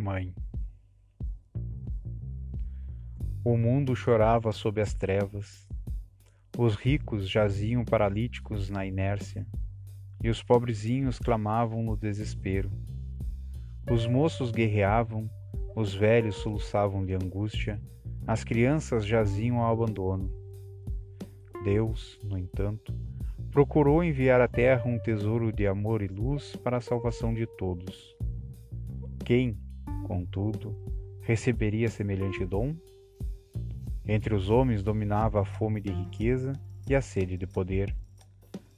Mãe. O mundo chorava sob as trevas, os ricos jaziam paralíticos na inércia, e os pobrezinhos clamavam no desespero. Os moços guerreavam, os velhos soluçavam de angústia, as crianças jaziam ao abandono. Deus, no entanto, procurou enviar à terra um tesouro de amor e luz para a salvação de todos. Quem, contudo, receberia semelhante dom? Entre os homens dominava a fome de riqueza e a sede de poder.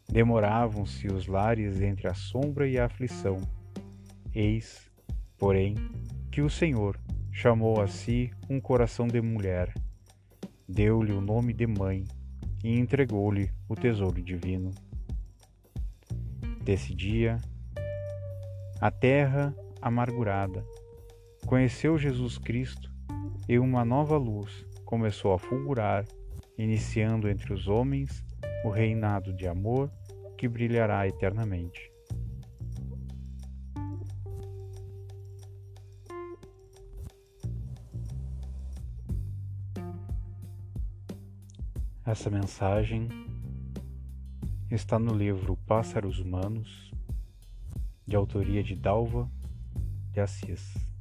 Demoravam-se os lares entre a sombra e a aflição. Eis, porém, que o Senhor chamou a si um coração de mulher, deu-lhe o nome de mãe e entregou-lhe o tesouro divino. Desse dia, a terra amargurada conheceu Jesus Cristo e uma nova luz começou a fulgurar, iniciando entre os homens o reinado de amor que brilhará eternamente. Essa mensagem está no livro Pássaros Humanos, de autoria de Dalva de Assis.